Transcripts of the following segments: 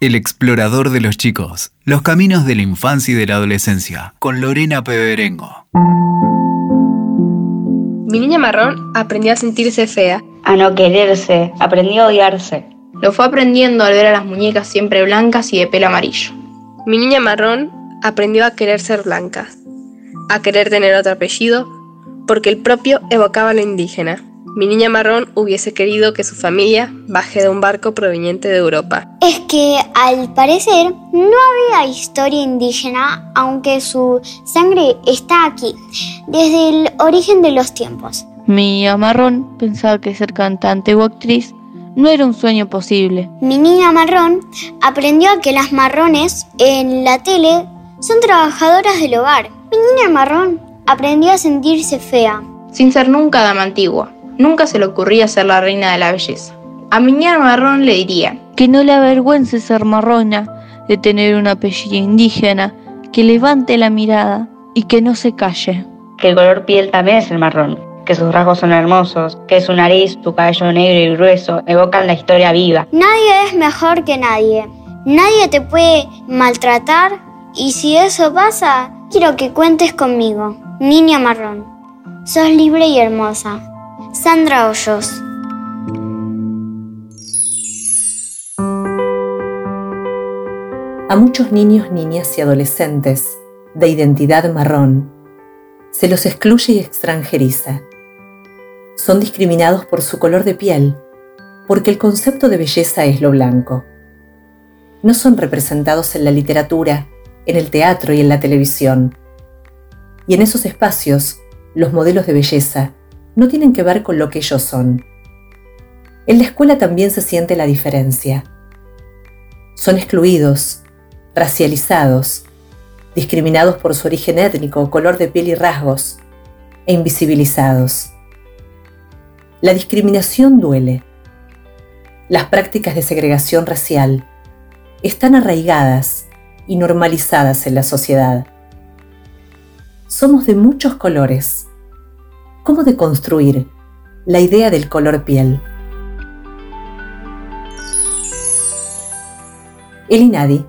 El explorador de los chicos, los caminos de la infancia y de la adolescencia, con Lorena Peberengo. Mi niña marrón aprendió a sentirse fea. A no quererse, aprendió a odiarse. Lo fue aprendiendo al ver a las muñecas siempre blancas y de pelo amarillo. Mi niña marrón aprendió a querer ser blanca, a querer tener otro apellido, porque el propio evocaba lo indígena. Mi niña marrón hubiese querido que su familia baje de un barco proveniente de Europa. Es que al parecer no había historia indígena, aunque su sangre está aquí, desde el origen de los tiempos. Mi niña marrón pensaba que ser cantante o actriz no era un sueño posible. Mi niña marrón aprendió a que las marrones en la tele son trabajadoras del hogar. Mi niña marrón aprendió a sentirse fea. Sin ser nunca dama antigua, nunca se le ocurría ser la reina de la belleza. A mi niña marrón le diría que no le avergüence ser marrona, de tener un apellido indígena, que levante la mirada y que no se calle. Que el color piel también es el marrón que sus rasgos son hermosos, que su nariz, su cabello negro y grueso evocan la historia viva. Nadie es mejor que nadie. Nadie te puede maltratar y si eso pasa, quiero que cuentes conmigo. Niña marrón. Sos libre y hermosa. Sandra Hoyos. A muchos niños, niñas y adolescentes de identidad marrón se los excluye y extranjeriza son discriminados por su color de piel, porque el concepto de belleza es lo blanco. No son representados en la literatura, en el teatro y en la televisión. Y en esos espacios, los modelos de belleza no tienen que ver con lo que ellos son. En la escuela también se siente la diferencia. Son excluidos, racializados, discriminados por su origen étnico, color de piel y rasgos, e invisibilizados. La discriminación duele. Las prácticas de segregación racial están arraigadas y normalizadas en la sociedad. Somos de muchos colores. ¿Cómo deconstruir la idea del color piel? El INADI,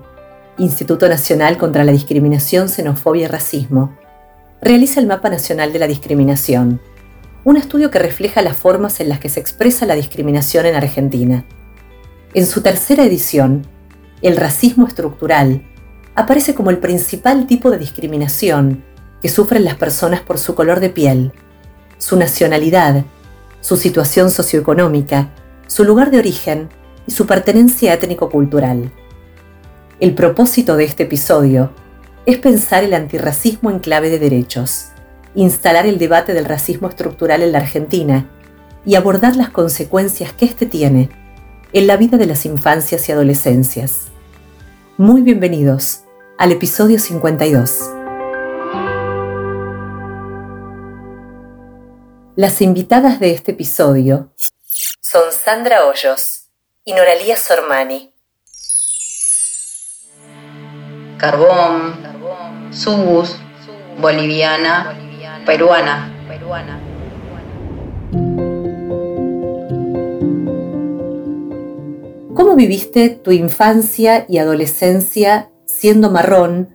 Instituto Nacional contra la Discriminación, Xenofobia y Racismo, realiza el Mapa Nacional de la Discriminación un estudio que refleja las formas en las que se expresa la discriminación en Argentina. En su tercera edición, el racismo estructural aparece como el principal tipo de discriminación que sufren las personas por su color de piel, su nacionalidad, su situación socioeconómica, su lugar de origen y su pertenencia étnico-cultural. El propósito de este episodio es pensar el antirracismo en clave de derechos instalar el debate del racismo estructural en la Argentina y abordar las consecuencias que éste tiene en la vida de las infancias y adolescencias. Muy bienvenidos al episodio 52. Las invitadas de este episodio son Sandra Hoyos y Noralía Sormani. Carbón, Subus, Boliviana peruana. ¿Cómo viviste tu infancia y adolescencia siendo marrón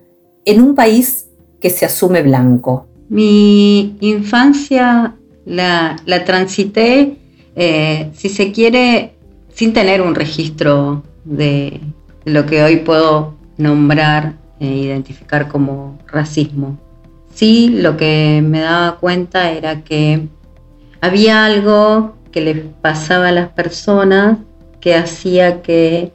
en un país que se asume blanco? Mi infancia la, transité, eh, si se quiere, sin tener un registro de lo que hoy puedo nombrar e identificar como racismo. Sí, lo que me daba cuenta era que había algo que le pasaba a las personas que hacía que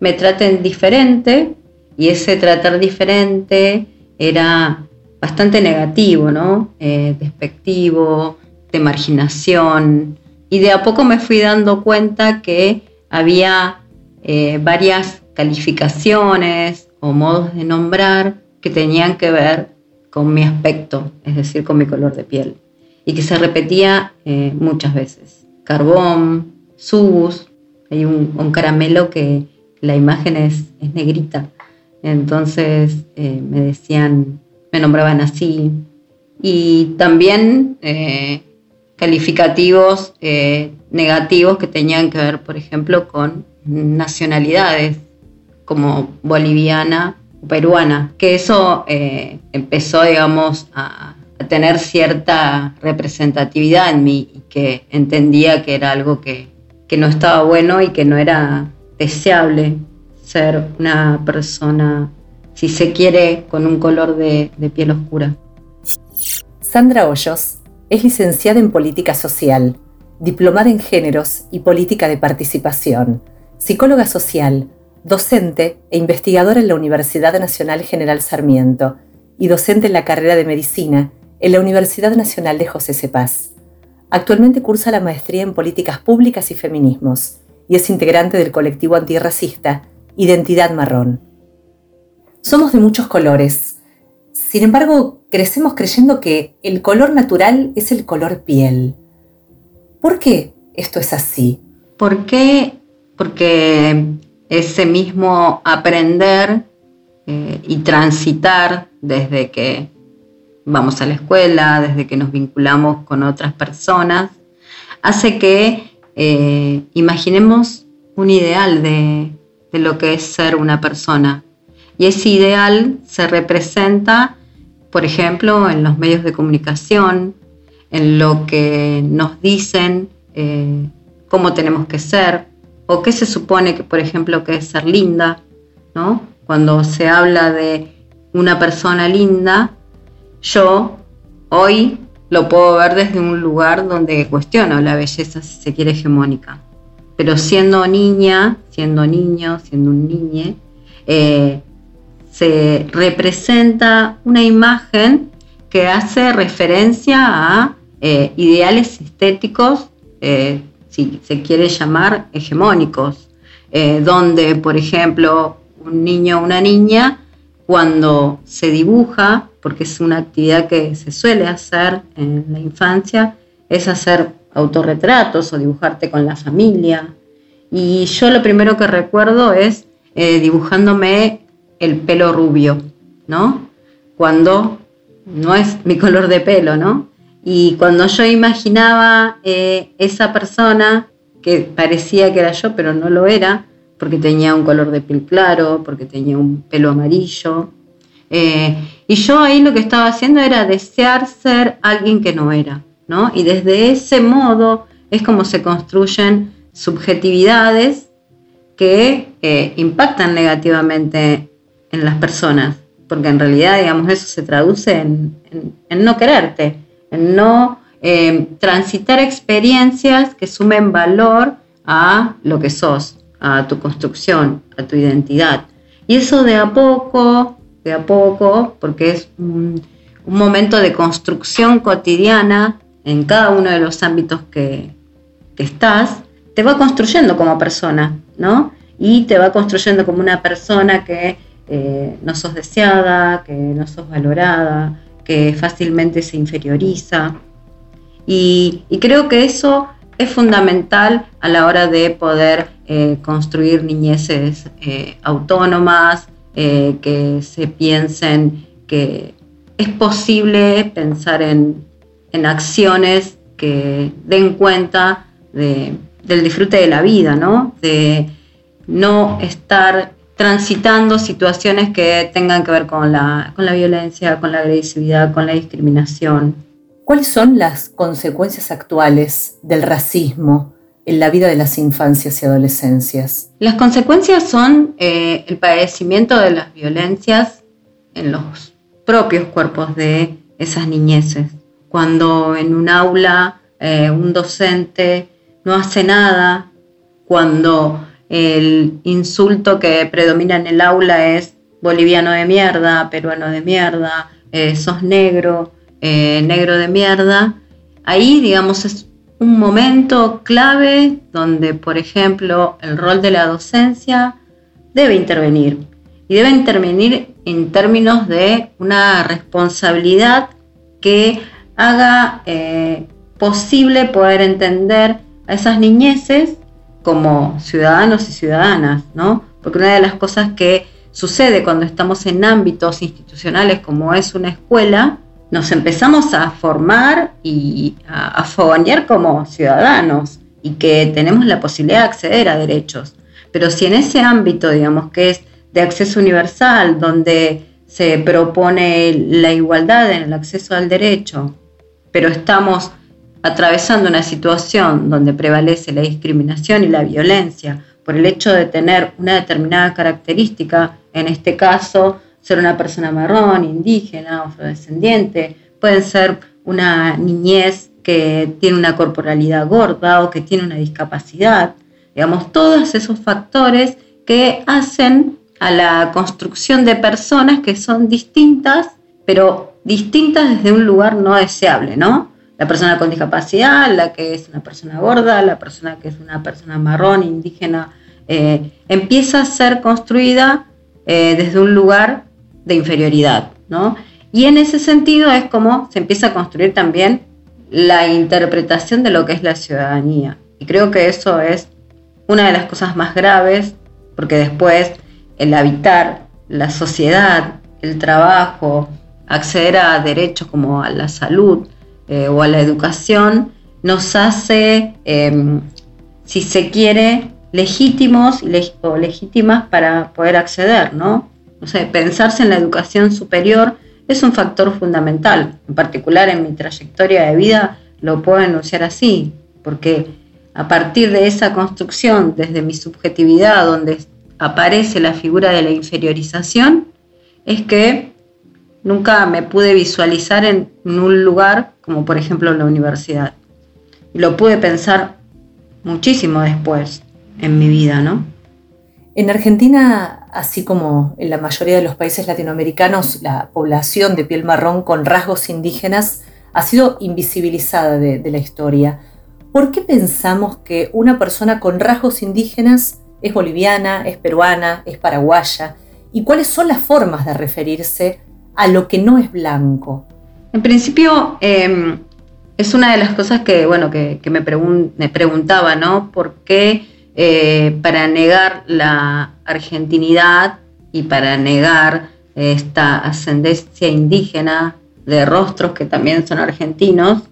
me traten diferente y ese tratar diferente era bastante negativo, ¿no? Eh, despectivo, de marginación. Y de a poco me fui dando cuenta que había eh, varias calificaciones o modos de nombrar que tenían que ver con mi aspecto, es decir, con mi color de piel, y que se repetía eh, muchas veces. Carbón, subus, hay un, caramelo que la imagen es, negrita, entonces eh, me decían, me nombraban así, y también calificativos negativos que tenían que ver, por ejemplo, con nacionalidades. como boliviana o peruana, que eso eh, empezó, digamos, a, tener cierta representatividad en mí y que entendía que era algo que, no estaba bueno y que no era deseable ser una persona, si se quiere, con un color de piel oscura. Sandra Hoyos es licenciada en Política Social, diplomada en Géneros y Política de Participación, psicóloga social, docente e investigadora en la Universidad Nacional General Sarmiento y docente en la carrera de Medicina en la Universidad Nacional de José Cepaz. Actualmente cursa la maestría en Políticas Públicas y Feminismos y es integrante del colectivo antirracista Identidad Marrón. Somos de muchos colores. Sin embargo, crecemos creyendo que el color natural es el color piel. ¿Por qué esto es así? Porque ese mismo aprender eh, y transitar desde que vamos a la escuela, desde que nos vinculamos con otras personas, hace que eh, imaginemos un ideal de, de lo que es ser una persona. Y ese ideal se representa, por ejemplo, en los medios de comunicación, en lo que nos dicen eh, cómo tenemos que ser, o qué se supone que, por ejemplo, que es ser linda, ¿no? Cuando se habla de una persona linda, yo hoy lo puedo ver desde un lugar donde cuestiono la belleza, si se quiere, hegemónica. Pero siendo niña, siendo niño, siendo un niño, eh, se representa una imagen que hace referencia a eh, ideales estéticos, eh, si se quiere llamar, hegemónicos, donde, por ejemplo, un niño o una niña, cuando se dibuja, porque es una actividad que se suele hacer en la infancia, es hacer autorretratos o dibujarte con la familia. Y yo lo primero que recuerdo es eh, dibujándome el pelo rubio, ¿no? Cuando no es mi color de pelo, ¿no? Y cuando yo imaginaba eh, esa persona que parecía que era yo, pero no lo era, porque tenía un color de piel claro, porque tenía un pelo amarillo, eh, y yo ahí lo que estaba haciendo era desear ser alguien que no era, ¿no? Y desde ese modo es como se construyen subjetividades que eh, impactan negativamente en las personas, porque en realidad, digamos, eso se traduce en, no quererte, en no eh, transitar experiencias que sumen valor a lo que sos, a tu construcción, a tu identidad. Y eso de a poco de a poco, porque es un, momento de construcción cotidiana en cada uno de los ámbitos que, estás, te va construyendo como persona, ¿no? Y te va construyendo como una persona que no sos deseada, que no sos valorada, que fácilmente se inferioriza. Y, creo que eso es fundamental a la hora de poder eh, construir niñeces eh, autónomas, eh, que se piensen que es posible pensar en, acciones que den cuenta del disfrute de la vida, ¿no? De no estar transitando situaciones que tengan que ver con la, con la violencia, con la agresividad, con la discriminación. ¿Cuáles son las consecuencias actuales del racismo en la vida de las infancias y adolescencias? Las consecuencias son eh, el padecimiento de las violencias en los propios cuerpos de esas niñeces. Cuando en un aula eh, un docente no hace nada, cuando el insulto que predomina en el aula es boliviano de mierda, peruano de mierda, eh, sos negro, negro de mierda, ahí digamos es un momento clave donde, por ejemplo, el rol de la docencia debe intervenir. Y debe intervenir en términos de una responsabilidad que haga eh, posible poder entender a esas niñeces como ciudadanos y ciudadanas, ¿no? Porque una de las cosas que sucede cuando estamos en ámbitos institucionales como es una escuela nos empezamos a formar y a, a como ciudadanos y que tenemos la posibilidad de acceder a derechos. Pero si en ese ámbito, digamos, que es de acceso universal, donde se propone la igualdad en el acceso al derecho, pero estamos atravesando una situación donde prevalece la discriminación y la violencia por el hecho de tener una determinada característica, en este caso ser una persona marrón, indígena, afrodescendiente, pueden ser una niñez que tiene una corporalidad gorda o que tiene una discapacidad, digamos, todos esos factores que hacen a la construcción de personas que son distintas, pero distintas desde un lugar no deseable, ¿no? La persona con discapacidad, la que es una persona gorda, la persona que es una persona marrón, indígena, eh, empieza a ser construida eh, desde un lugar de inferioridad, ¿no? Y en ese sentido es como se empieza a construir también la interpretación de lo que es la ciudadanía. Y creo que eso es una de las cosas más graves, porque después el habitar la sociedad, el trabajo, acceder a derechos como a la salud eh, o a la educación, nos hace, em, si se quiere, legítimos o legítimas para poder acceder, ¿no? Pensarse en la educación superior es un factor fundamental. En particular en mi trayectoria de vida lo puedo enunciar así, porque a partir de esa construcción, desde mi subjetividad, donde aparece la figura de la inferiorización, es que nunca me pude visualizar en, un lugar como por ejemplo la universidad. Lo pude pensar muchísimo después en mi vida, ¿no? En Argentina, así como en la mayoría de los países latinoamericanos, la población de piel marrón con rasgos indígenas ha sido invisibilizada de, de la historia. ¿Por qué pensamos que una persona con rasgos indígenas es boliviana, es peruana, es paraguaya, y cuáles son las formas de referirse a lo que no es blanco. En principio, em, es una de las cosas que, bueno, que, me, preguntaba, ¿no? ¿Por qué eh, para negar la argentinidad y para negar esta ascendencia indígena de rostros que también son argentinos,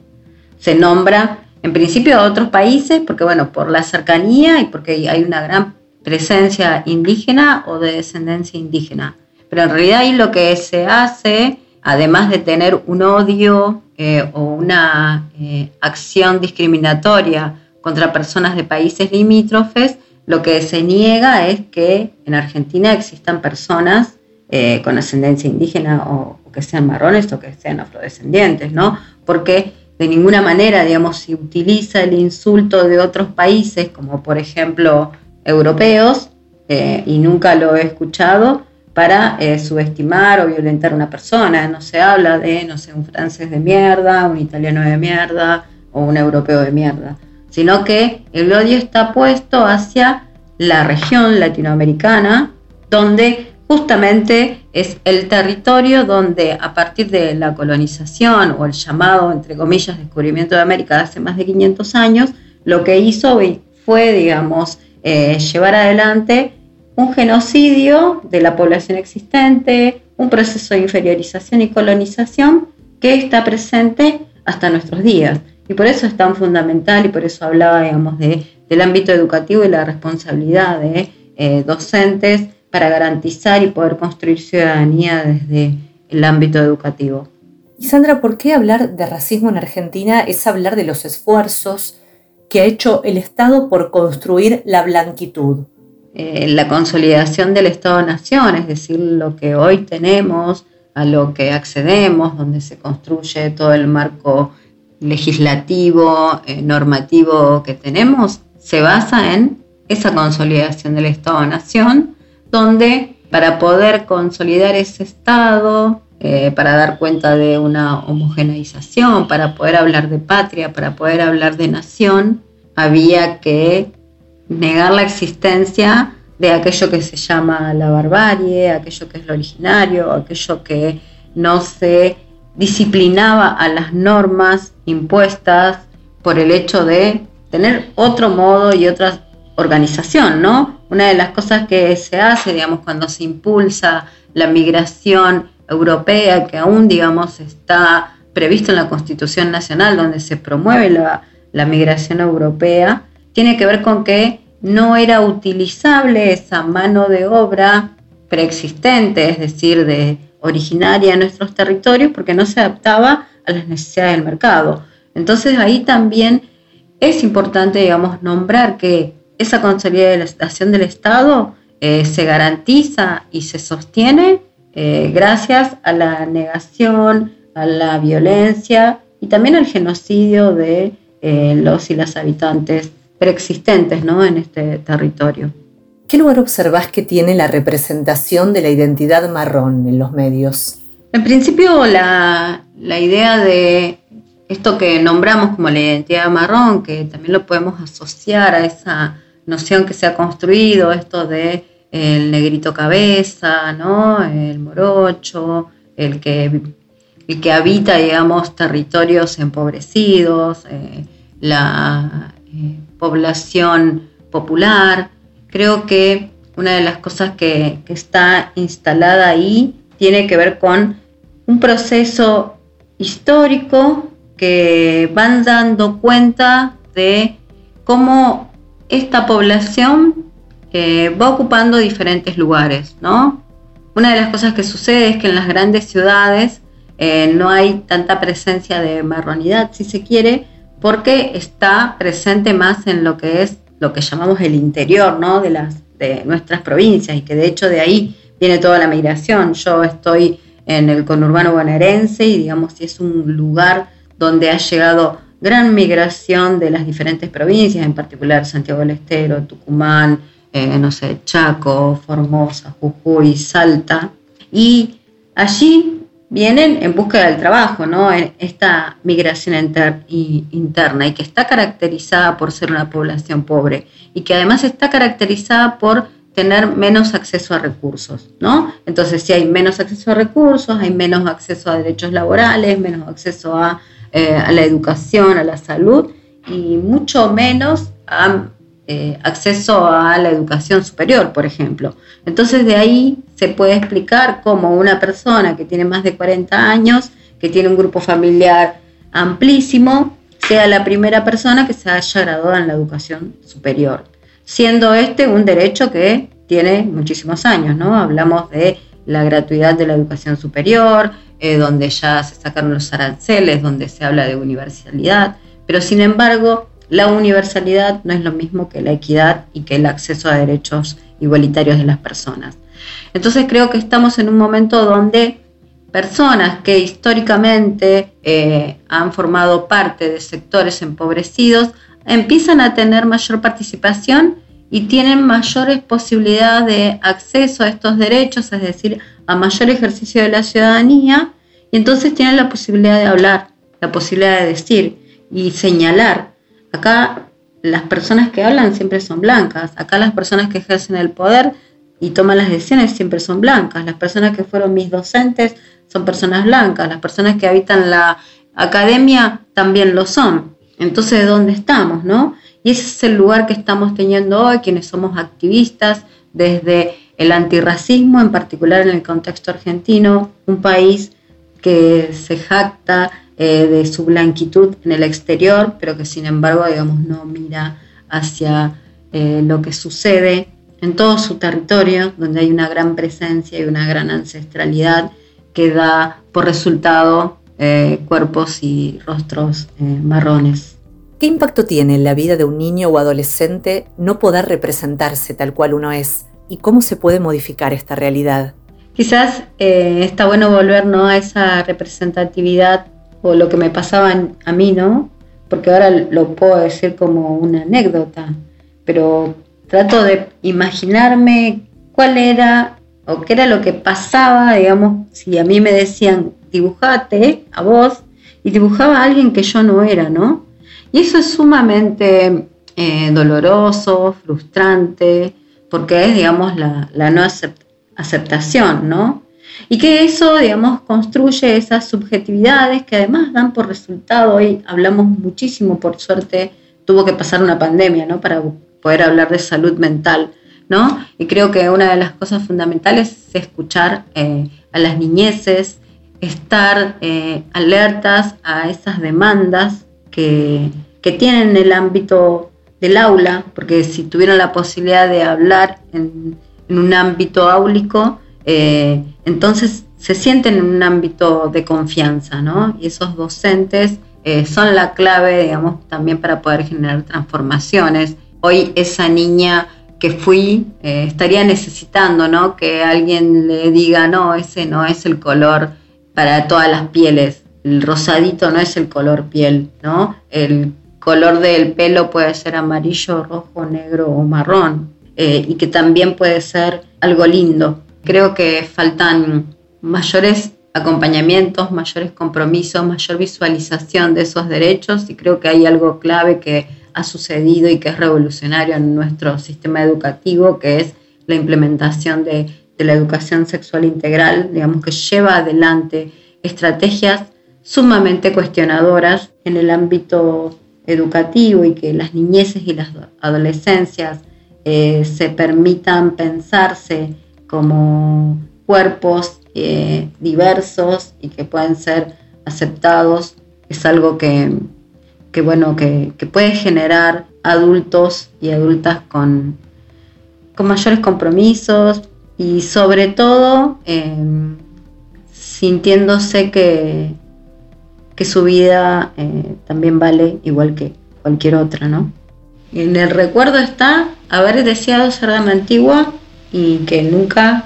se nombra en principio a otros países, porque bueno, por la cercanía y porque hay una gran presencia indígena o de descendencia indígena. Pero en realidad ahí lo que se hace, además de tener un odio eh, o una eh, acción discriminatoria contra personas de países limítrofes, lo que se niega es que en Argentina existan personas eh, con ascendencia indígena o, que sean marrones o que sean afrodescendientes, ¿no? Porque de ninguna manera, digamos, se utiliza el insulto de otros países, como por ejemplo europeos y nunca lo he escuchado para eh, subestimar o violentar a una persona. No se habla de, no sé, un francés de mierda, un italiano de mierda o un europeo de mierda, sino que el odio está puesto hacia la región latinoamericana, donde justamente es el territorio donde a partir de la colonización o el llamado, entre comillas, descubrimiento de América hace más de 500 años, lo que hizo fue, digamos, eh, llevar adelante un genocidio de la población existente, un proceso de inferiorización y colonización que está presente hasta nuestros días. Y por eso es tan fundamental y por eso hablaba, digamos, de, del ámbito educativo y la responsabilidad de eh, docentes para garantizar y poder construir ciudadanía desde el ámbito educativo. Y Sandra, ¿por qué hablar de racismo en Argentina es hablar de los esfuerzos que ha hecho el Estado por construir la blanquitud? Eh, la consolidación del Estado-Nación, es decir, lo que hoy tenemos, a lo que accedemos, donde se construye todo el marco legislativo, eh, normativo que tenemos, se basa en esa consolidación del Estado-Nación, donde para poder consolidar ese Estado, eh, para dar cuenta de una homogeneización, para poder hablar de patria, para poder hablar de nación, había que negar la existencia de aquello que se llama la barbarie, aquello que es lo originario, aquello que no se disciplinaba a las normas impuestas por el hecho de tener otro modo y otra organización, ¿no? Una de las cosas que se hace, digamos, cuando se impulsa la migración europea, que aún, digamos, está previsto en la Constitución Nacional, donde se promueve la, migración europea, tiene que ver con que no era utilizable esa mano de obra preexistente, es decir, de originaria en nuestros territorios, porque no se adaptaba a las necesidades del mercado. Entonces ahí también es importante, digamos, nombrar que esa consolidación del Estado eh, se garantiza y se sostiene eh, gracias a la negación, a la violencia y también al genocidio de eh, los y las habitantes preexistentes ¿no? en este territorio. ¿Qué lugar observás que tiene la representación de la identidad marrón en los medios? En principio, la, la idea de esto que nombramos como la identidad marrón, que también lo podemos asociar a esa noción que se ha construido, esto de el negrito cabeza, ¿no? el morocho, el que, el que habita, digamos, territorios empobrecidos, eh, la eh, población popular. Creo que una de las cosas que, está instalada ahí tiene que ver con un proceso histórico que van dando cuenta de cómo esta población eh, va ocupando diferentes lugares, ¿no? Una de las cosas que sucede es que en las grandes ciudades eh, no hay tanta presencia de marronidad, si se quiere, porque está presente más en lo que es lo que llamamos el interior, ¿no? De las de nuestras provincias y que de hecho de ahí viene toda la migración. Yo estoy en el conurbano bonaerense y digamos si es un lugar donde ha llegado gran migración de las diferentes provincias, en particular Santiago del Estero, Tucumán, eh, no sé, Chaco, Formosa, Jujuy, Salta, y allí vienen en búsqueda del trabajo, ¿no? Esta migración interna y que está caracterizada por ser una población pobre y que además está caracterizada por tener menos acceso a recursos, ¿no? Entonces, si hay menos acceso a recursos, hay menos acceso a derechos laborales, menos acceso a eh, a la educación, a la salud y mucho menos a, eh, acceso a la educación superior, por ejemplo. Entonces de ahí se puede explicar cómo una persona que tiene más de 40 años, que tiene un grupo familiar amplísimo, sea la primera persona que se haya graduado en la educación superior, siendo este un derecho que tiene muchísimos años, ¿no? Hablamos de la gratuidad de la educación superior, eh, donde ya se sacaron los aranceles, donde se habla de universalidad, pero sin embargo la universalidad no es lo mismo que la equidad y que el acceso a derechos igualitarios de las personas. Entonces creo que estamos en un momento donde personas que históricamente eh, han formado parte de sectores empobrecidos empiezan a tener mayor participación y tienen mayores posibilidades de acceso a estos derechos, es decir, a mayor ejercicio de la ciudadanía, y entonces tienen la posibilidad de hablar, la posibilidad de decir y señalar. Acá las personas que hablan siempre son blancas, acá las personas que ejercen el poder y toman las decisiones siempre son blancas, las personas que fueron mis docentes son personas blancas, las personas que habitan la academia también lo son. Entonces, ¿de dónde estamos, no? Y ese es el lugar que estamos teniendo hoy, quienes somos activistas desde el antirracismo, en particular en el contexto argentino, un país que se jacta eh, de su blanquitud en el exterior, pero que sin embargo, digamos, no mira hacia eh, lo que sucede en todo su territorio, donde hay una gran presencia y una gran ancestralidad que da por resultado eh, cuerpos y rostros marrones. ¿Qué impacto tiene en la vida de un niño o adolescente no poder representarse tal cual uno es? ¿Y cómo se puede modificar esta realidad? Quizás eh, está bueno volver a esa representatividad o lo que me pasaba a mí, ¿no? Porque ahora lo puedo decir como una anécdota, pero trato de imaginarme cuál era o qué era lo que pasaba, digamos, si a mí me decían dibujate a vos y dibujaba a alguien que yo no era, ¿no? Y eso es sumamente eh, doloroso, frustrante, porque es, digamos, la, no aceptación, ¿no? Y que eso, digamos, construye esas subjetividades que además dan por resultado, hoy hablamos muchísimo, por suerte, tuvo que pasar una pandemia, ¿no? Para poder hablar de salud mental, ¿no? Y creo que una de las cosas fundamentales es escuchar eh, a las niñeces, estar eh, alertas a esas demandas que, que tienen el ámbito del aula, porque si tuvieron la posibilidad de hablar en, un ámbito áulico, Eh, entonces se sienten en un ámbito de confianza, ¿no? Y esos docentes eh, son la clave, digamos, también para poder generar transformaciones. Hoy esa niña que fui eh, estaría necesitando, ¿no? Que alguien le diga, no, ese no es el color para todas las pieles. El rosadito no es el color piel, ¿no? El color del pelo puede ser amarillo, rojo, negro o marrón. Y que también puede ser algo lindo. Creo que faltan mayores acompañamientos, mayores compromisos, mayor visualización de esos derechos y creo que hay algo clave que ha sucedido y que es revolucionario en nuestro sistema educativo, que es la implementación de, la educación sexual integral, digamos que lleva adelante estrategias sumamente cuestionadoras en el ámbito educativo y que las niñeces y las adolescencias eh, se permitan pensarse como cuerpos eh, diversos y que pueden ser aceptados, es algo que, bueno, que, puede generar adultos y adultas con, con mayores compromisos y sobre todo em, sintiéndose que, que su vida eh, también vale igual que cualquier otra, ¿no? En el recuerdo está haber deseado ser dama antigua y que nunca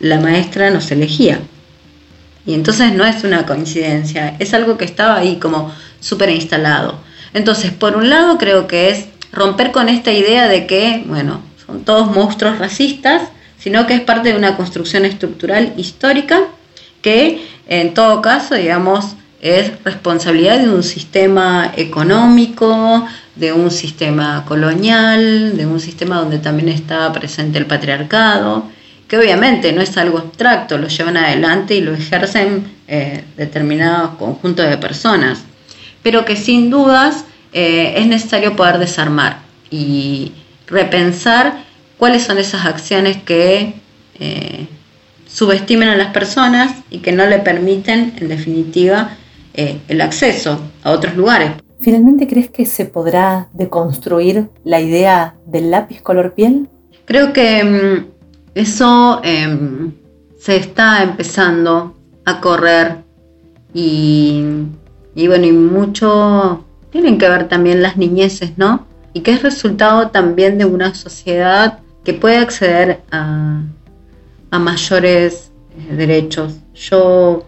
la maestra nos elegía. Y entonces no es una coincidencia, es algo que estaba ahí como súper instalado. Entonces, por un lado creo que es romper con esta idea de que, bueno, son todos monstruos racistas, sino que es parte de una construcción estructural histórica que en todo caso, digamos, es responsabilidad de un sistema económico, de un sistema colonial, de un sistema donde también está presente el patriarcado, que obviamente no es algo abstracto, lo llevan adelante y lo ejercen eh, determinados conjuntos de personas, pero que sin dudas eh, es necesario poder desarmar y repensar cuáles son esas acciones que eh, subestimen a las personas y que no le permiten, en definitiva, el acceso a otros lugares. ¿Finalmente crees que se podrá deconstruir la idea del lápiz color piel? Creo que mm, eso em, se está empezando a correr y, bueno, y mucho tienen que ver también las niñeces, ¿no? Y que es resultado también de una sociedad que puede acceder a, mayores eh, derechos. Yo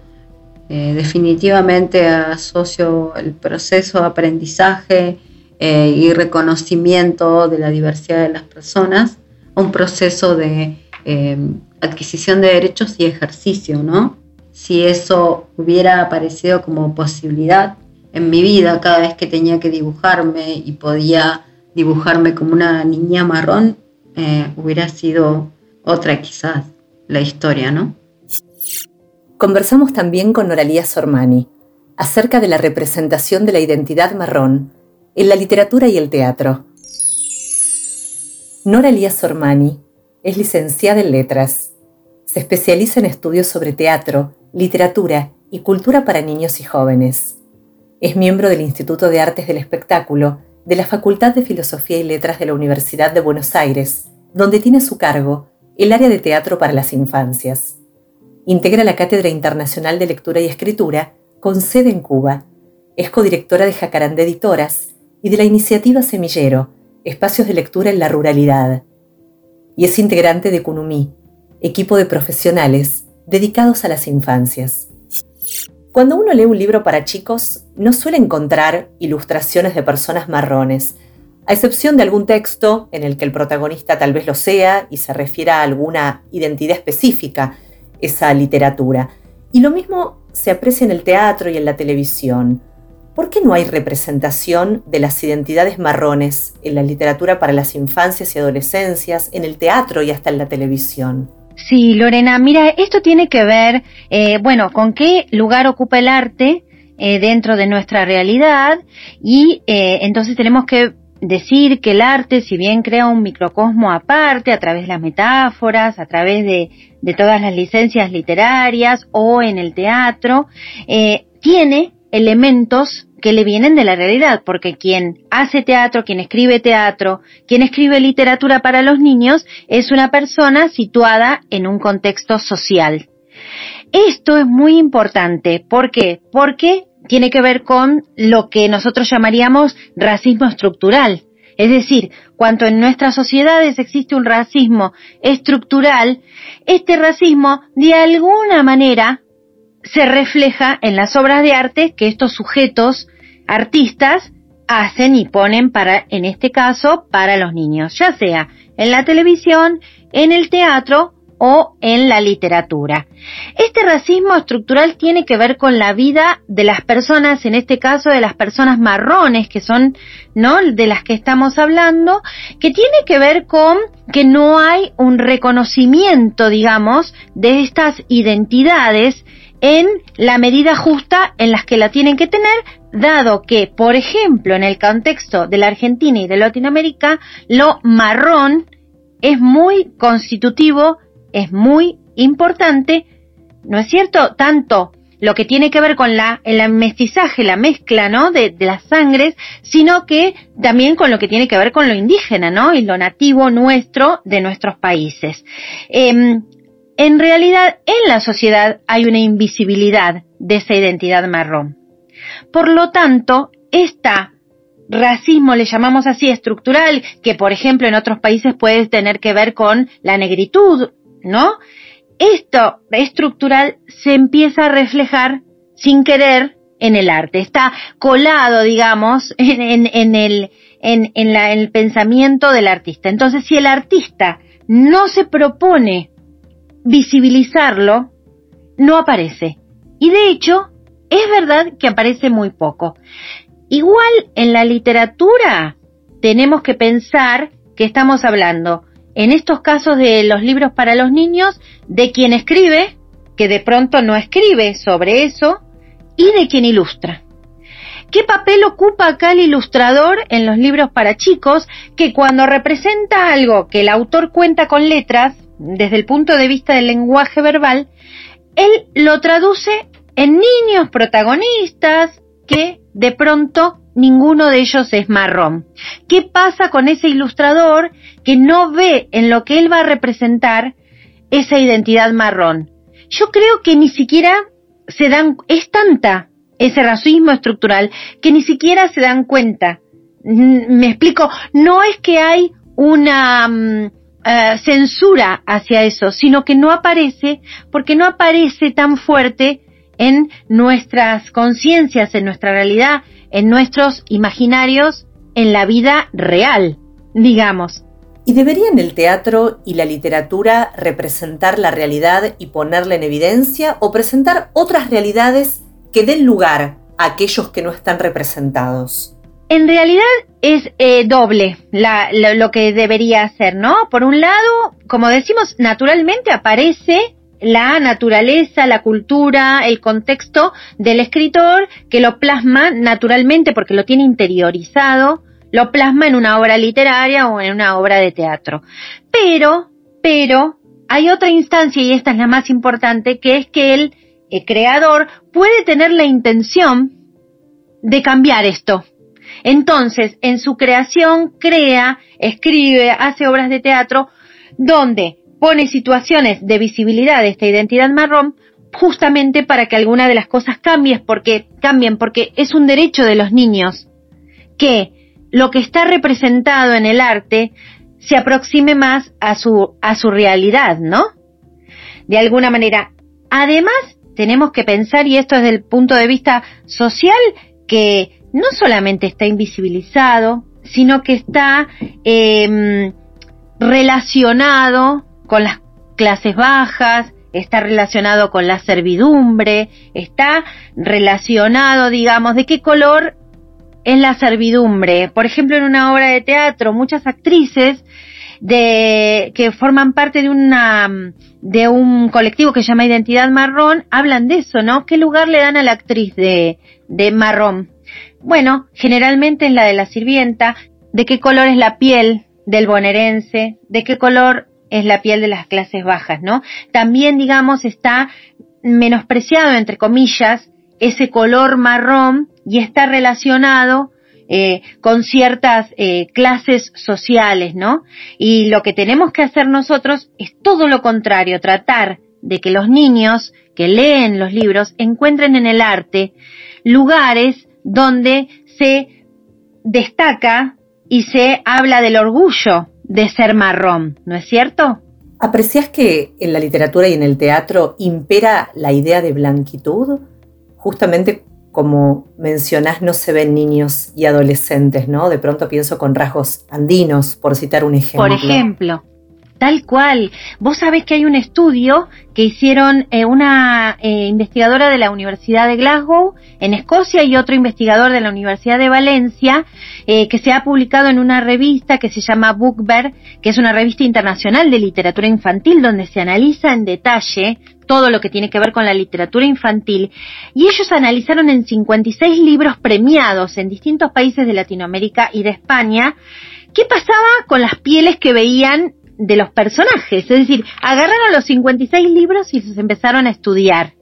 eh, definitivamente asocio el proceso de aprendizaje eh, y reconocimiento de la diversidad de las personas a un proceso de eh, adquisición de derechos y ejercicio, ¿no? Si eso hubiera aparecido como posibilidad en mi vida cada vez que tenía que dibujarme y podía dibujarme como una niña marrón, hubiera sido otra quizás la historia, ¿no? Conversamos también con Noralía Sormani acerca de la representación de la identidad marrón en la literatura y el teatro. Noralía Sormani es licenciada en letras. Se especializa en estudios sobre teatro, literatura y cultura para niños y jóvenes. Es miembro del Instituto de Artes del Espectáculo de la Facultad de Filosofía y Letras de la Universidad de Buenos Aires, donde tiene su cargo el área de teatro para las infancias. Integra la Cátedra Internacional de Lectura y Escritura, con sede en Cuba. Es codirectora de Jacarandé Editoras y de la iniciativa Semillero, Espacios de Lectura en la Ruralidad. Y es integrante de CUNUMI, equipo de profesionales dedicados a las infancias. Cuando uno lee un libro para chicos, no suele encontrar ilustraciones de personas marrones, a excepción de algún texto en el que el protagonista tal vez lo sea y se refiera a alguna identidad específica, esa literatura. Y lo mismo se aprecia en el teatro y en la televisión. ¿Por qué no hay representación de las identidades marrones en la literatura para las infancias y adolescencias, en el teatro y hasta en la televisión? Sí, Lorena, mira, esto tiene que ver, eh, bueno, con qué lugar ocupa el arte eh, dentro de nuestra realidad y eh, entonces tenemos que decir que el arte, si bien crea un microcosmo aparte a través de las metáforas, a través de, todas las licencias literarias o en el teatro, eh, tiene elementos que le vienen de la realidad, porque quien hace teatro, quien escribe teatro, quien escribe literatura para los niños, es una persona situada en un contexto social. Esto es muy importante. ¿Por qué? Porque tiene que ver con lo que nosotros llamaríamos racismo estructural. Es decir, cuando en nuestras sociedades existe un racismo estructural, este racismo de alguna manera se refleja en las obras de arte que estos sujetos artistas hacen y ponen para, en este caso, para los niños, ya sea en la televisión, en el teatro o en la literatura. Este racismo estructural tiene que ver con la vida de las personas, en este caso de las personas marrones, que son, ¿no? De las que estamos hablando, que tiene que ver con que no hay un reconocimiento, digamos, de estas identidades en la medida justa en las que la tienen que tener, dado que, por ejemplo, en el contexto de la Argentina y de Latinoamérica, lo marrón es muy constitutivo, es muy importante, ¿no es cierto? Tanto lo que tiene que ver con la, el mestizaje, la mezcla, ¿no? De, las sangres, sino que también con lo que tiene que ver con lo indígena, ¿no? Y lo nativo nuestro de nuestros países. Em, en realidad, en la sociedad hay una invisibilidad de esa identidad marrón. Por lo tanto, esta racismo, le llamamos así, estructural, que por ejemplo en otros países puede tener que ver con la negritud, ¿no? Esto estructural se empieza a reflejar sin querer en el arte. Está colado, digamos, en, en, el, en, en el pensamiento del artista. Entonces, si el artista no se propone visibilizarlo, no aparece. Y de hecho, es verdad que aparece muy poco. Igual en la literatura tenemos que pensar que estamos hablando, en estos casos de los libros para los niños, de quien escribe, que de pronto no escribe sobre eso, y de quien ilustra. ¿Qué papel ocupa acá el ilustrador en los libros para chicos que cuando representa algo que el autor cuenta con letras, desde el punto de vista del lenguaje verbal, él lo traduce en niños protagonistas que de pronto ninguno de ellos es marrón. ¿Qué pasa con ese ilustrador que no ve en lo que él va a representar esa identidad marrón? Yo creo que ni siquiera se dan, es tanta ese racismo estructural que ni siquiera se dan cuenta. Me explico, no es que hay una mm, eh, censura hacia eso, sino que no aparece porque no aparece tan fuerte en nuestras conciencias, en nuestra realidad, en nuestros imaginarios, en la vida real, digamos. ¿Y deberían el teatro y la literatura representar la realidad y ponerla en evidencia o presentar otras realidades que den lugar a aquellos que no están representados? En realidad es eh, doble lo, que debería hacer, ¿no? Por un lado, como decimos, naturalmente aparece la naturaleza, la cultura, el contexto del escritor que lo plasma naturalmente porque lo tiene interiorizado, lo plasma en una obra literaria o en una obra de teatro. Pero, pero, hay otra instancia y esta es la más importante, que es que el creador puede tener la intención de cambiar esto, entonces, en su creación crea, escribe, hace obras de teatro donde pone situaciones de visibilidad de esta identidad marrón justamente para que alguna de las cosas cambie porque cambien porque es un derecho de los niños que lo que está representado en el arte se aproxime más a su a su realidad, ¿no? De alguna manera. Además, tenemos que pensar y esto desde el punto de vista social que no solamente está invisibilizado, sino que está em, relacionado con las clases bajas, está relacionado con la servidumbre, está relacionado, digamos, de qué color es la servidumbre. Por ejemplo, en una obra de teatro, muchas actrices de, que forman parte de una, de un colectivo que se llama Identidad Marrón, hablan de eso, ¿no? ¿Qué lugar le dan a la actriz de, de marrón? Bueno, generalmente es la de la sirvienta, de qué color es la piel del bonaerense, de qué color es la piel de las clases bajas, ¿no? También, digamos, está menospreciado, entre comillas, ese color marrón y está relacionado eh, con ciertas eh, clases sociales, ¿no? Y lo que tenemos que hacer nosotros es todo lo contrario, tratar de que los niños que leen los libros encuentren en el arte lugares donde se destaca y se habla del orgullo de ser marrón, ¿no es cierto? ¿Aprecias que en la literatura y en el teatro impera la idea de blanquitud? Justamente como mencionás, no se ven niños y adolescentes, ¿no? De pronto pienso con rasgos andinos, por citar un ejemplo. Por ejemplo, tal cual. Vos sabés que hay un estudio que hicieron eh, una eh, investigadora de la Universidad de Glasgow en Escocia y otro investigador de la Universidad de Valencia, eh, que se ha publicado en una revista que se llama Bookber, que es una revista internacional de literatura infantil donde se analiza en detalle todo lo que tiene que ver con la literatura infantil, y ellos analizaron en 56 libros premiados en distintos países de Latinoamérica y de España, qué pasaba con las pieles que veían de los personajes, es decir, agarraron los 56 libros y los empezaron a estudiar.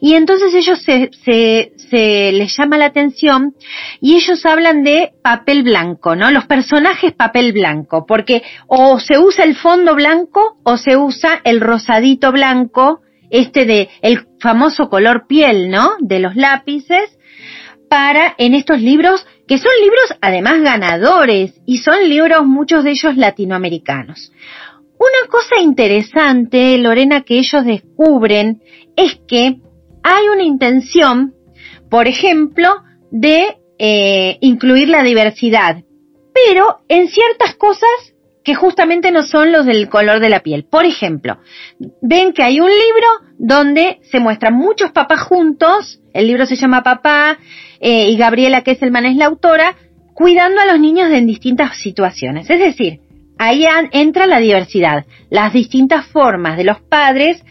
Y entonces ellos se, se, se, les llama la atención y ellos hablan de papel blanco, ¿no? Los personajes papel blanco, porque o se usa el fondo blanco o se usa el rosadito blanco este de el famoso color piel, ¿no? De los lápices para en estos libros que son libros además ganadores y son libros muchos de ellos latinoamericanos. Una cosa interesante, Lorena, que ellos descubren es que hay una intención, por ejemplo, de eh, incluir la diversidad, pero en ciertas cosas que justamente no son los del color de la piel. Por ejemplo, ven que hay un libro donde se muestran muchos papás juntos, el libro se llama Papá, eh, y Gabriela, que es la autora, cuidando a los niños en distintas situaciones. Es decir, ahí entra la diversidad, las distintas formas de los padres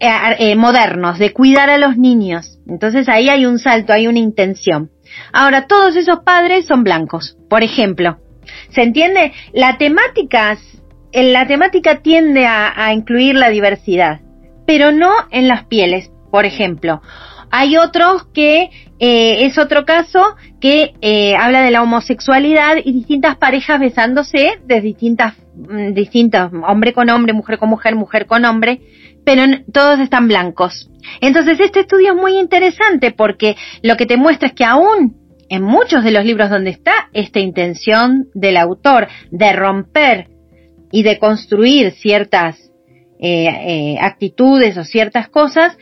eh, eh, modernos de cuidar a los niños. Entonces ahí hay un salto, hay una intención. Ahora, todos esos padres son blancos, por ejemplo. ¿Se entiende? La temática, la temática tiende a, incluir la diversidad, pero no en las pieles, por ejemplo. Hay otros que eh, es otro caso que eh, habla de la homosexualidad y distintas parejas besándose de distintas, mm, distintas, hombre con hombre, mujer con mujer, mujer con hombre, pero todos están blancos. Entonces este estudio es muy interesante porque lo que te muestra es que aún en muchos de los libros donde está esta intención del autor de romper y de construir ciertas eh, eh, actitudes o ciertas cosas,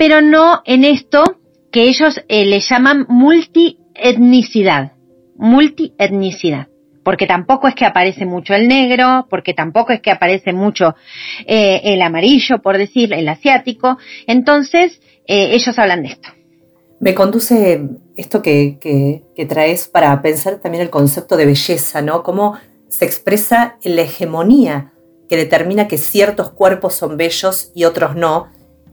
pero no en esto que ellos eh, le llaman multietnicidad, multietnicidad, porque tampoco es que aparece mucho el negro, porque tampoco es que aparece mucho el amarillo, por decir, el asiático, entonces ellos hablan de esto. Me conduce esto que, traes para pensar también el concepto de belleza, ¿no? Cómo se expresa la hegemonía que determina que ciertos cuerpos son bellos y otros no,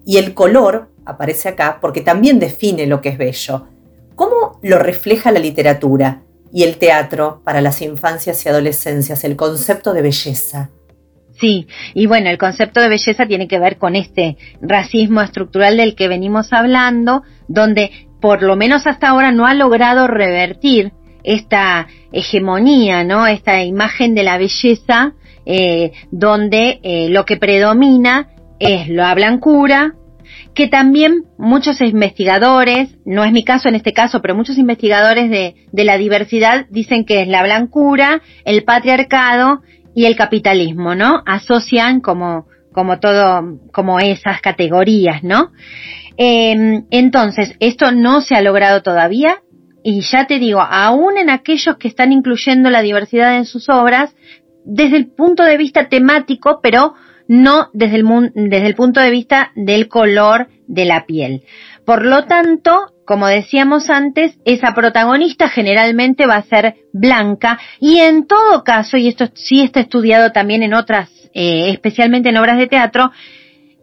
y el color aparece acá porque también define lo que es bello. ¿Cómo lo refleja la literatura y el teatro para las infancias y adolescencias, el concepto de belleza? Sí, y bueno, el concepto de belleza tiene que ver con este racismo estructural del que venimos hablando, donde por lo menos hasta ahora no ha logrado revertir esta hegemonía, ¿no? Esta imagen de la belleza, eh, donde eh, lo que predomina es la blancura, que también muchos investigadores, no es mi caso en este caso, pero muchos investigadores de, de la diversidad dicen que es la blancura, el patriarcado y el capitalismo, ¿no? Asocian como, como todo, como esas categorías, ¿no? Em, entonces, esto no se ha logrado todavía y ya te digo, aún en aquellos que están incluyendo la diversidad en sus obras, desde el punto de vista temático, pero no desde el, desde el punto de vista del color de la piel. Por lo tanto, como decíamos antes, esa protagonista generalmente va a ser blanca y en todo caso, y esto sí está estudiado también en otras, eh, especialmente en obras de teatro,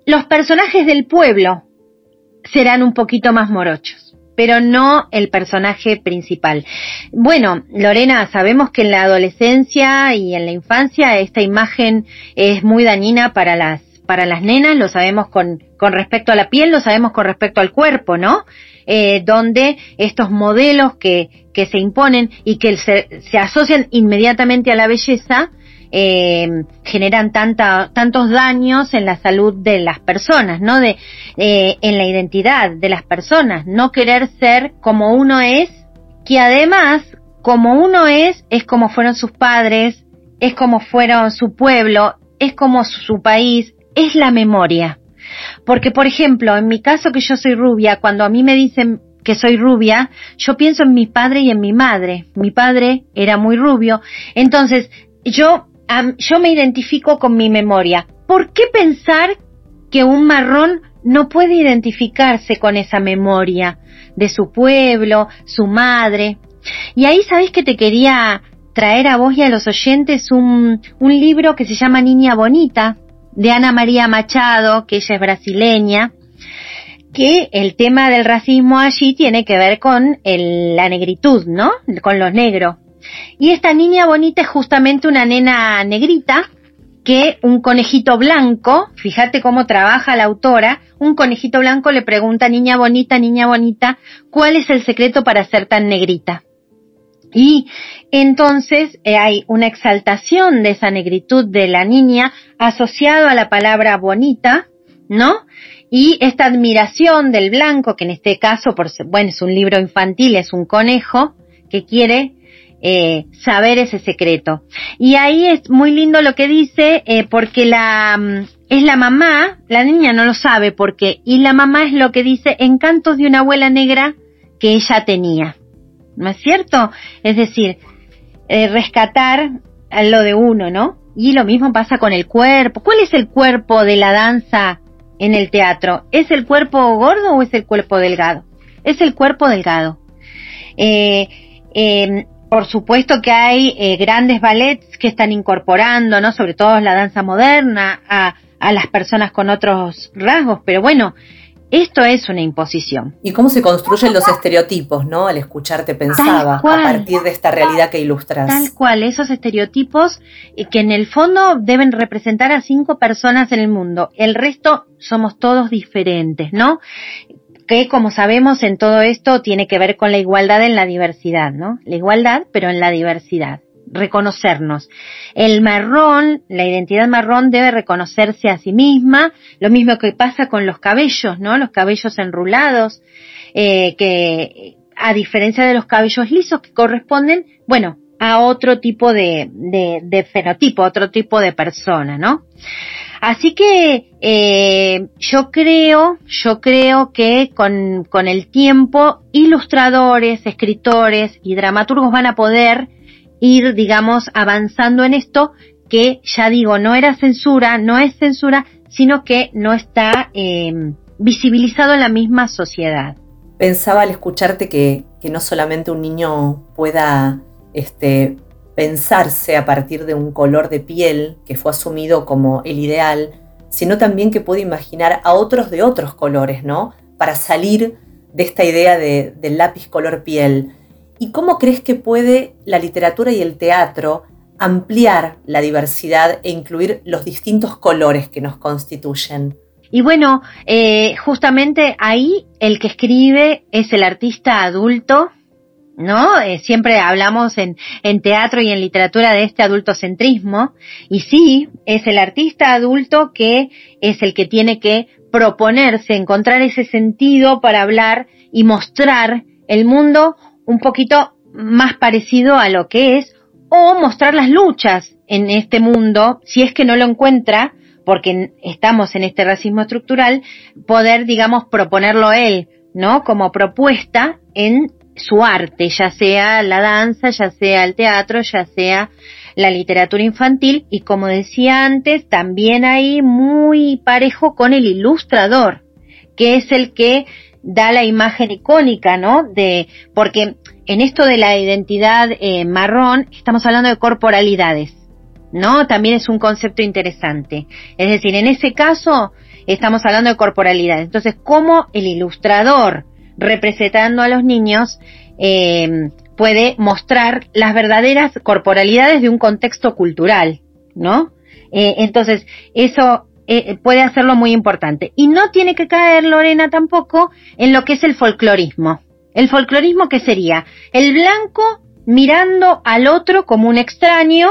los personajes del pueblo serán un poquito más morochos, pero no el personaje principal. Bueno, Lorena, sabemos que en la adolescencia y en la infancia esta imagen es muy dañina para las para las nenas, lo sabemos con, con respecto a la piel, lo sabemos con respecto al cuerpo, ¿no? Eh, donde estos modelos que, que se imponen y que se, se asocian inmediatamente a la belleza, eh, generan tanta, tantos daños en la salud de las personas, ¿no? De, eh, en la identidad de las personas, no querer ser como uno es, que además, como uno es, es como fueron sus padres, es como fueron su pueblo, es como su país, es la memoria. Porque, por ejemplo, en mi caso que yo soy rubia, cuando a mí me dicen que soy rubia, yo pienso en mi padre y en mi madre. Mi padre era muy rubio. Entonces, yo yo me identifico con mi memoria. ¿Por qué pensar que un marrón no puede identificarse con esa memoria de su pueblo, su madre? Y ahí sabes que te quería traer a vos y a los oyentes un, un libro que se llama Niña Bonita, de Ana María Machado, que ella es brasileña, que el tema del racismo allí tiene que ver con la negritud, ¿no? Con los negros. Y esta niña bonita es justamente una nena negrita que un conejito blanco, fíjate cómo trabaja la autora, un conejito blanco le pregunta, niña bonita, niña bonita, ¿cuál es el secreto para ser tan negrita? Y entonces eh, hay una exaltación de esa negritud de la niña asociado a la palabra bonita, ¿no? Y esta admiración del blanco, que en este caso, por, bueno, es un libro infantil, es un conejo que quiere eh, saber ese secreto. Y ahí es muy lindo lo que dice, eh, porque la, mm, es la mamá, la niña no lo sabe porque, y la mamá es lo que dice, encantos de una abuela negra que ella tenía. ¿No es cierto? Es decir, eh, rescatar lo de uno, ¿no? Y lo mismo pasa con el cuerpo. ¿Cuál es el cuerpo de la danza en el teatro? ¿Es el cuerpo gordo o es el cuerpo delgado? Es el cuerpo delgado. Eh, eh, por supuesto que hay eh, grandes ballets que están incorporando, ¿no? Sobre todo la danza moderna, a, a las personas con otros rasgos, pero bueno, esto es una imposición. ¿Y cómo se construyen los estereotipos, no? Al escucharte pensaba, a partir de esta realidad que ilustras. Tal cual, esos estereotipos eh, que en el fondo deben representar a cinco personas en el mundo. El resto somos todos diferentes, ¿no? Que como sabemos en todo esto tiene que ver con la igualdad en la diversidad, ¿no? La igualdad, pero en la diversidad. Reconocernos. El marrón, la identidad marrón debe reconocerse a sí misma, lo mismo que pasa con los cabellos, ¿no? Los cabellos enrulados, eh, que a diferencia de los cabellos lisos que corresponden, bueno, a otro tipo de, fenotipo, otro tipo de persona, ¿no? Así que eh, yo creo, yo creo que con, el tiempo ilustradores, escritores y dramaturgos van a poder ir, digamos, avanzando en esto que ya digo, no era censura, no es censura, sino que no está eh, visibilizado en la misma sociedad. Pensaba al escucharte que no solamente un niño pueda este, pensarse a partir de un color de piel que fue asumido como el ideal, sino también que puede imaginar a otros de otros colores, ¿no? Para salir de esta idea de, del lápiz color piel. ¿Y cómo crees que puede la literatura y el teatro ampliar la diversidad e incluir los distintos colores que nos constituyen? Y bueno, eh, justamente ahí el que escribe es el artista adulto, ¿no? Eh, siempre hablamos en, en teatro y en literatura de este adultocentrismo, y sí, es el artista adulto que es el que tiene que proponerse, encontrar ese sentido para hablar y mostrar el mundo un poquito más parecido a lo que es, o mostrar las luchas en este mundo, si es que no lo encuentra, porque estamos en este racismo estructural, poder, digamos, proponerlo él, ¿no? Como propuesta en su arte, ya sea la danza, ya sea el teatro, ya sea la literatura infantil y como decía antes, también hay muy parejo con el ilustrador, que es el que da la imagen icónica, ¿no? De, porque en esto de la identidad eh, marrón estamos hablando de corporalidades, ¿no? También es un concepto interesante. Es decir, en ese caso estamos hablando de corporalidades. Entonces, ¿cómo el ilustrador representando a los niños, eh, puede mostrar las verdaderas corporalidades de un contexto cultural, ¿no? Eh, entonces, eso eh, puede hacerlo muy importante. Y no tiene que caer, Lorena, tampoco en lo que es el folclorismo. El folclorismo que sería el blanco mirando al otro como un extraño,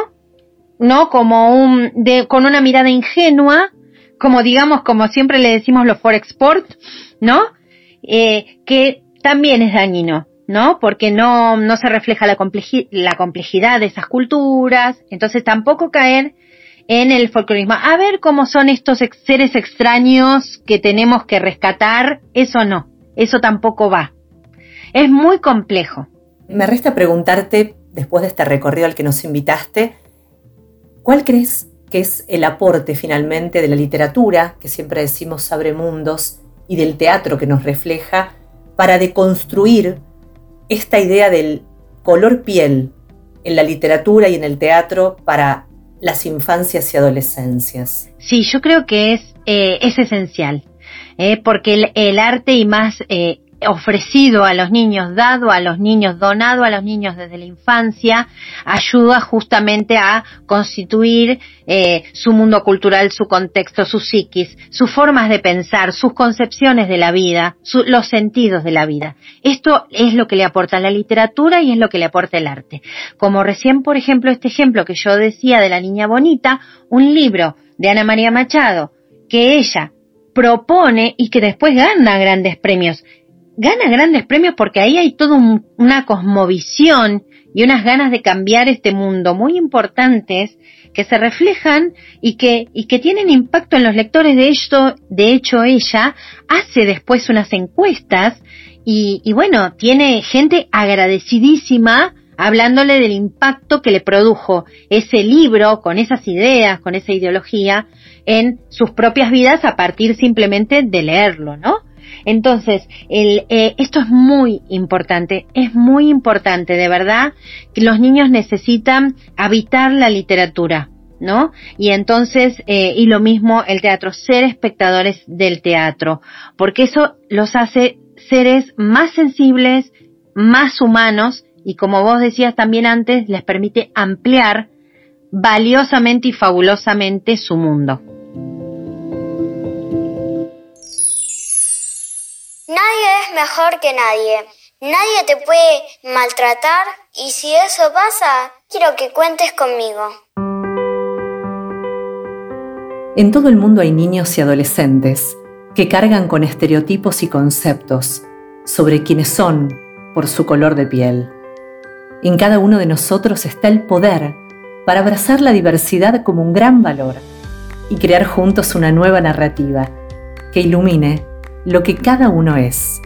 ¿no? Como un, de, con una mirada ingenua, como digamos, como siempre le decimos los forexport, ¿no? Eh, que también es dañino, ¿no? Porque no, no se refleja la, complejidad de esas culturas, entonces tampoco caer en el folclorismo. A ver cómo son estos seres extraños que tenemos que rescatar, eso no, eso tampoco va. Es muy complejo. Me resta preguntarte, después de este recorrido al que nos invitaste, ¿cuál crees que es el aporte finalmente de la literatura, que siempre decimos abre mundos, y del teatro que nos refleja, para deconstruir esta idea del color piel en la literatura y en el teatro para las infancias y adolescencias? Sí, yo creo que es, eh, es esencial, eh, porque el, arte y más eh, ofrecido a los niños, dado a los niños, donado a los niños desde la infancia, ayuda justamente a constituir eh, su mundo cultural, su contexto, su psiquis, sus formas de pensar, sus concepciones de la vida, los sentidos de la vida. Esto es lo que le aporta la literatura y es lo que le aporta el arte. Como recién, por ejemplo, este ejemplo que yo decía de la niña bonita, un libro de Ana María Machado, que ella propone y que después gana grandes premios gana grandes premios porque ahí hay toda una cosmovisión y unas ganas de cambiar este mundo muy importantes que se reflejan y que, y que tienen impacto en los lectores. De hecho, de hecho, ella hace después unas encuestas y, y bueno, tiene gente agradecidísima hablándole del impacto que le produjo ese libro con esas ideas, con esa ideología en sus propias vidas a partir simplemente de leerlo, ¿no? Entonces, el, eh, esto es muy importante, es muy importante, de verdad, que los niños necesitan habitar la literatura. ¿no? Y entonces, eh, y lo mismo el teatro, ser espectadores del teatro, porque eso los hace seres más sensibles, más humanos, y como vos decías también antes, les permite ampliar valiosamente y fabulosamente su mundo. Mejor que nadie. Nadie te puede maltratar y si eso pasa, quiero que cuentes conmigo. En todo el mundo hay niños y adolescentes que cargan con estereotipos y conceptos sobre quienes son por su color de piel. En cada uno de nosotros está el poder para abrazar la diversidad como un gran valor y crear juntos una nueva narrativa que ilumine lo que cada uno es.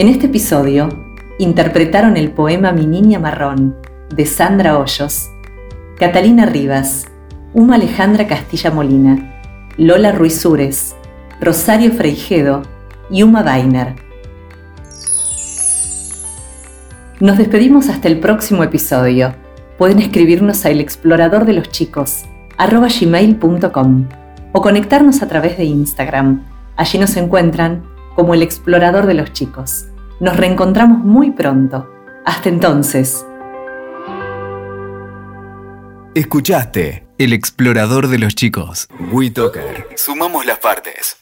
En este episodio interpretaron el poema Mi Niña Marrón de Sandra Hoyos, Catalina Rivas, Uma Alejandra Castilla Molina, Lola Ruizures, Rosario Freijedo y Uma Weiner. Nos despedimos hasta el próximo episodio. Pueden escribirnos a elexploradordeloschicos@gmail.com o conectarnos a través de Instagram. Allí nos encuentran como el explorador de los chicos. Nos reencontramos muy pronto. Hasta entonces. Escuchaste El explorador de los chicos. WeToker. Sumamos las partes.